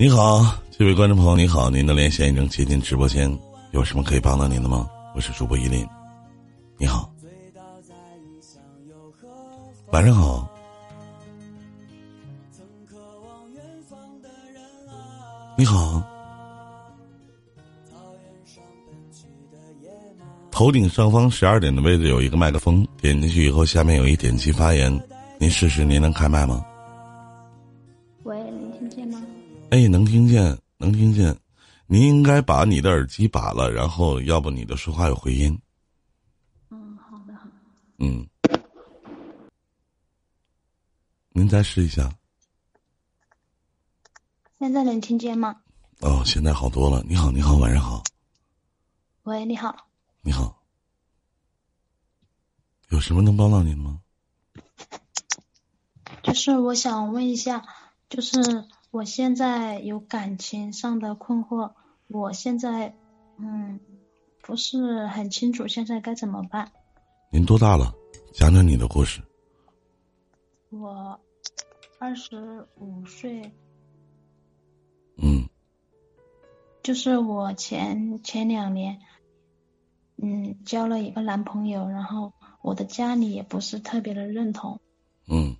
你好，这位观众朋友，你好，您的连线已经接进直播间，有什么可以帮到您的吗？我是主播依林，你好，晚上好，你好，头顶上方十二点的位置有一个麦克风，点进去以后，下面有一点击发言，您试试，您能开麦吗？哎，能听见，能听见。您应该把你的耳机拔了，然后要不你的说话有回音。嗯，好的，好。嗯，您再试一下。现在能听见吗？哦，现在好多了。你好，你好，晚上好。喂，你好。你好。有什么能帮到您吗？就是我想问一下，就是。我现在有感情上的困惑，我现在嗯不是很清楚现在该怎么办。您多大了？讲讲你的故事。我二十五岁。嗯。就是我前前两年嗯交了一个男朋友，然后我的家里也不是特别的认同。嗯。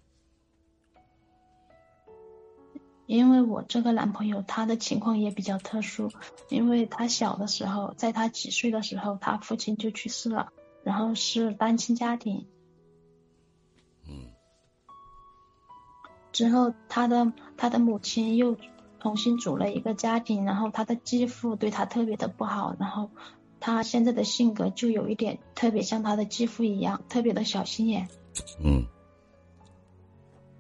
因为我这个男朋友他的情况也比较特殊，因为他小的时候，在他几岁的时候，他父亲就去世了，然后是单亲家庭。嗯。之后他的他的母亲又重新组了一个家庭，然后他的继父对他特别的不好，然后他现在的性格就有一点特别像他的继父一样，特别的小心眼。嗯。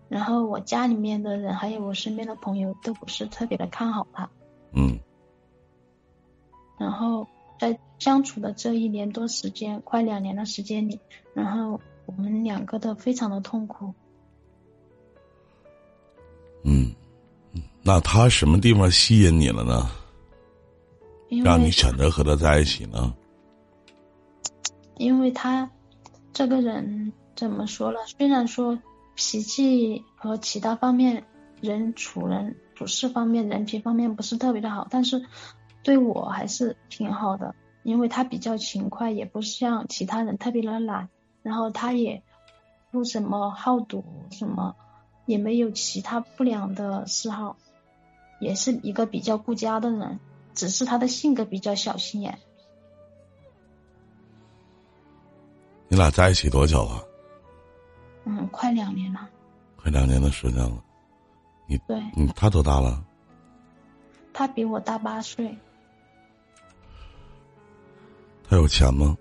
然后我家里面的人还有我身边的朋友都不是特别的看好他。嗯。然后在相处的这一年多时间，快两年的时间里，然后我们两个都非常的痛苦。嗯，那他什么地方吸引你了呢？让你选择和他在一起呢？因为他这个人怎么说呢？虽然说。脾气和其他方面，人处人处事方面，人品方面不是特别的好，但是对我还是挺好的，因为他比较勤快，也不像其他人特别的懒，然后他也不怎么好赌，什么也没有其他不良的嗜好，也是一个比较顾家的人，只是他的性格比较小心眼。你俩在一起多久了？嗯，快两年了，快两年的时间了。你对，嗯，他多大了？他比我大八岁。他有钱吗？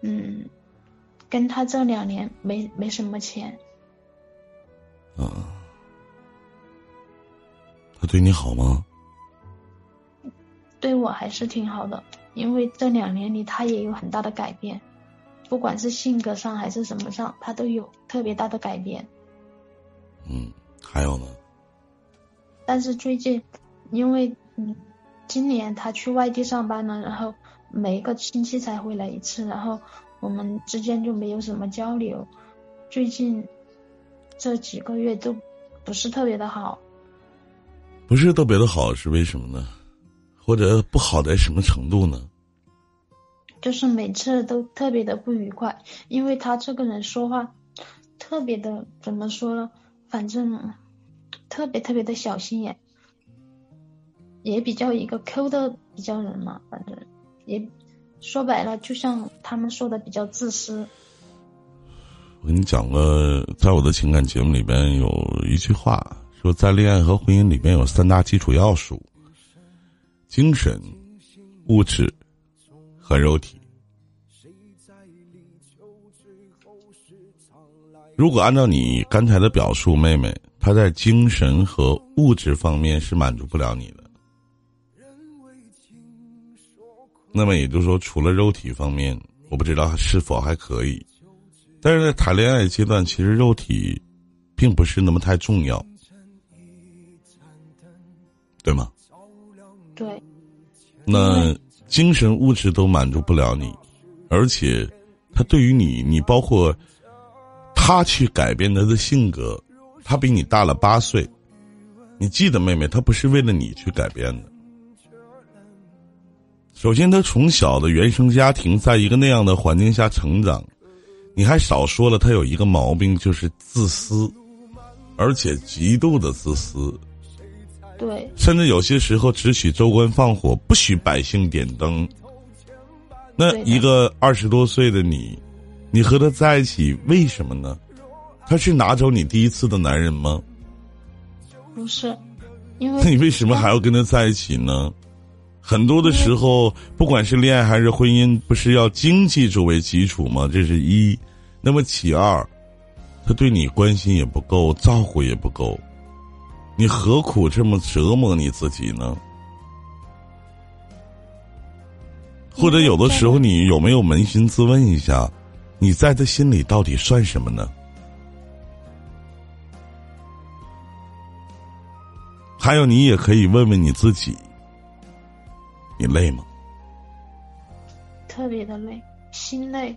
嗯，跟他这两年没没什么钱。啊，他对你好吗？对我还是挺好的，因为这两年里他也有很大的改变。不管是性格上还是什么上，他都有特别大的改变。嗯，还有呢。但是最近，因为嗯，今年他去外地上班了，然后每一个星期才回来一次，然后我们之间就没有什么交流。最近这几个月都不是特别的好。不是特别的好是为什么呢？或者不好在什么程度呢？就是每次都特别的不愉快，因为他这个人说话特别的怎么说呢？反正特别特别的小心眼，也比较一个抠的比较人嘛。反正也说白了，就像他们说的比较自私。我跟你讲个，在我的情感节目里边有一句话说，在恋爱和婚姻里边有三大基础要素：精神、物质。和肉体。如果按照你刚才的表述，妹妹她在精神和物质方面是满足不了你的。那么也就是说，除了肉体方面，我不知道是否还可以。但是在谈恋爱阶段，其实肉体并不是那么太重要，对吗？对。那。精神物质都满足不了你，而且他对于你，你包括他去改变他的性格，他比你大了八岁，你记得，妹妹，他不是为了你去改变的。首先，他从小的原生家庭，在一个那样的环境下成长，你还少说了，他有一个毛病，就是自私，而且极度的自私。对。甚至有些时候，只许州官放火，不许百姓点灯。那一个二十多岁的你，你和他在一起，为什么呢？他是拿走你第一次的男人吗？不是，因为那你为什么还要跟他在一起呢？很多的时候，不管是恋爱还是婚姻，不是要经济作为基础吗？这是一。那么其二，他对你关心也不够，照顾也不够，你何苦这么折磨你自己呢？或者有的时候，你有没有扪心自问一下，你在他心里到底算什么呢？还有，你也可以问问你自己：你累吗？特别的累，心累。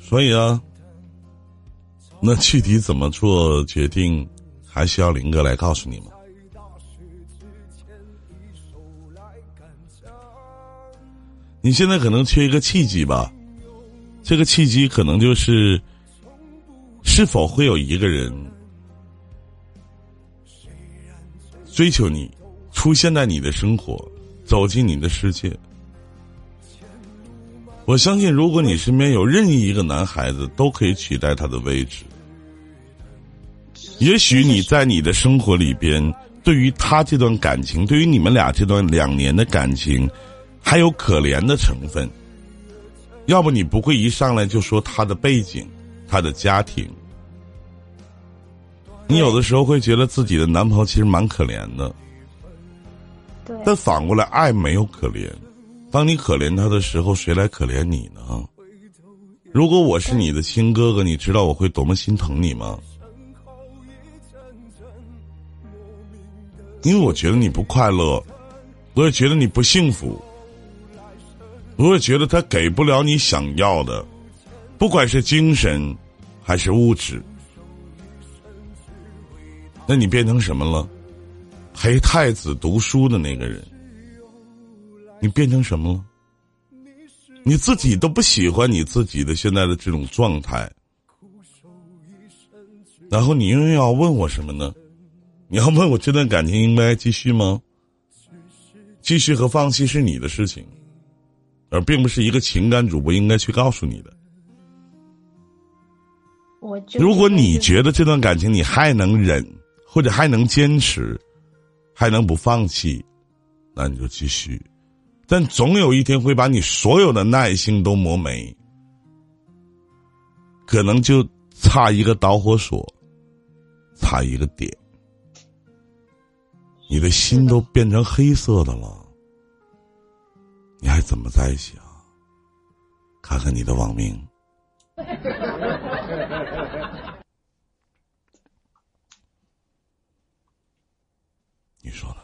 所以啊，那具体怎么做决定，还需要林哥来告诉你吗？你现在可能缺一个契机吧，这个契机可能就是，是否会有一个人。追求你，出现在你的生活，走进你的世界。我相信，如果你身边有任意一个男孩子，都可以取代他的位置。也许你在你的生活里边，对于他这段感情，对于你们俩这段两年的感情，还有可怜的成分。要不你不会一上来就说他的背景，他的家庭。你有的时候会觉得自己的男朋友其实蛮可怜的，但反过来，爱没有可怜。当你可怜他的时候，谁来可怜你呢？如果我是你的亲哥哥，你知道我会多么心疼你吗？因为我觉得你不快乐，我也觉得你不幸福，我也觉得他给不了你想要的，不管是精神还是物质。那你变成什么了？陪太子读书的那个人，你变成什么了？你自己都不喜欢你自己的现在的这种状态，然后你又要问我什么呢？你要问我这段感情应该继续吗？继续和放弃是你的事情，而并不是一个情感主播应该去告诉你的。我如果你觉得这段感情你还能忍。或者还能坚持，还能不放弃，那你就继续。但总有一天会把你所有的耐心都磨没，可能就差一个导火索，差一个点，你的心都变成黑色的了，你还怎么在一起啊？看看你的网名。你说呢？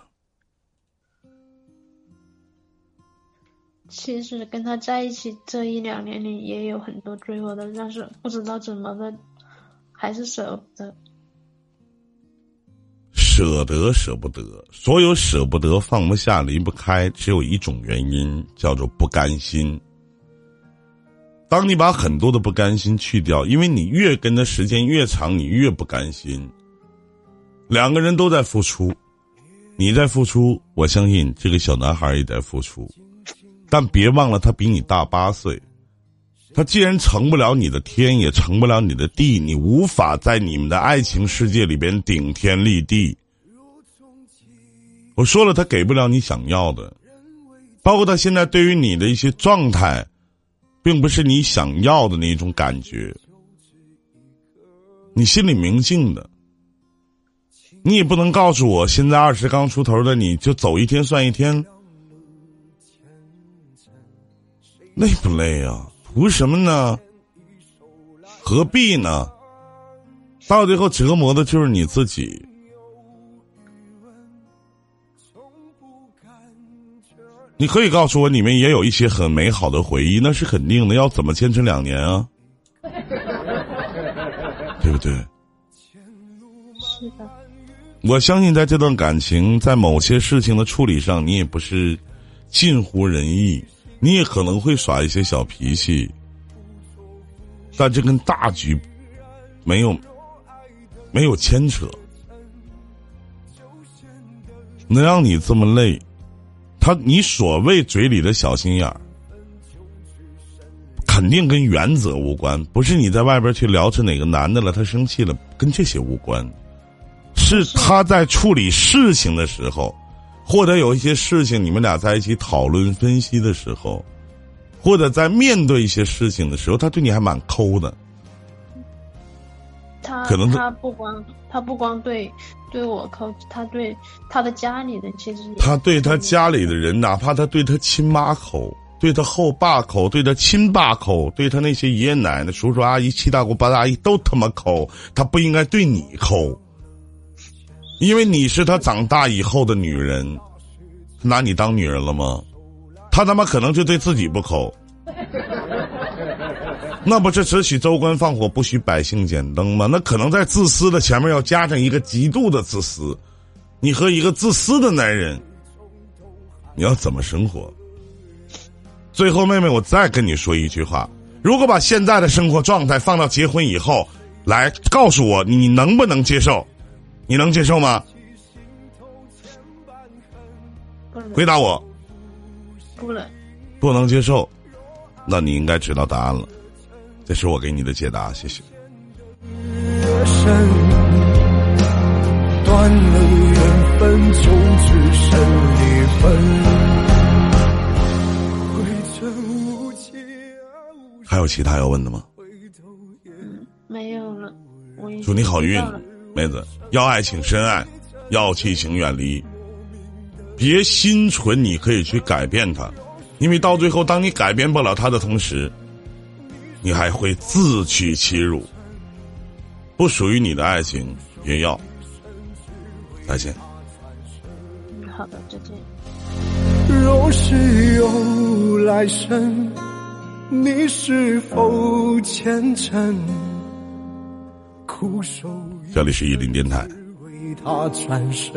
其实跟他在一起这一两年里也有很多追我的，但是不知道怎么的，还是舍不得。舍得舍不得，所有舍不得、放不下、离不开，只有一种原因，叫做不甘心。当你把很多的不甘心去掉，因为你越跟的时间越长，你越不甘心。两个人都在付出。你在付出，我相信这个小男孩也在付出，但别忘了他比你大八岁，他既然成不了你的天，也成不了你的地，你无法在你们的爱情世界里边顶天立地。我说了，他给不了你想要的，包括他现在对于你的一些状态，并不是你想要的那种感觉，你心里明镜的。你也不能告诉我，现在二十刚出头的你就走一天算一天，累不累啊？图什么呢？何必呢？到最后折磨的就是你自己。你可以告诉我，你们也有一些很美好的回忆，那是肯定的。要怎么坚持两年啊？对不对？是的。我相信，在这段感情，在某些事情的处理上，你也不是近乎仁义，你也可能会耍一些小脾气，但这跟大局没有没有牵扯。能让你这么累，他你所谓嘴里的小心眼儿，肯定跟原则无关。不是你在外边去聊着哪个男的了，他生气了，跟这些无关。是他在处理事情的时候，或者有一些事情你们俩在一起讨论分析的时候，或者在面对一些事情的时候，他对你还蛮抠的。他可能他不光他不光对对我抠，他对他的家里人其实他对他家里的人，哪怕他对他亲妈抠，对他后爸抠，对他亲爸抠，对他那些爷爷奶奶、叔叔阿姨、七大姑八大阿姨都他妈抠，他不应该对你抠，因为你是他长大以后的女人，他拿你当女人了吗？他他妈可能就对自己不抠。那不是只许州官放火，不许百姓点灯吗？那可能在自私的前面要加上一个极度的自私。你和一个自私的男人，你要怎么生活？最后，妹妹，我再跟你说一句话：如果把现在的生活状态放到结婚以后，来告诉我，你能不能接受？你能接受吗？回答我，不能。不能接受，那你应该知道答案了。这是我给你的解答，谢谢。深，断了缘分，就只剩离分。回程无期啊无还有其他要问的吗？回头也没有了，我祝你好运妹子。要爱请深爱，要气请远离。别心存你可以去改变他，因为到最后，当你改变不了他的同时，你还会自取其辱。不属于你的爱情，也要。再见。嗯好的，再见。若是有来生，你是否虔诚？苦守这里是一林电台。为他转身。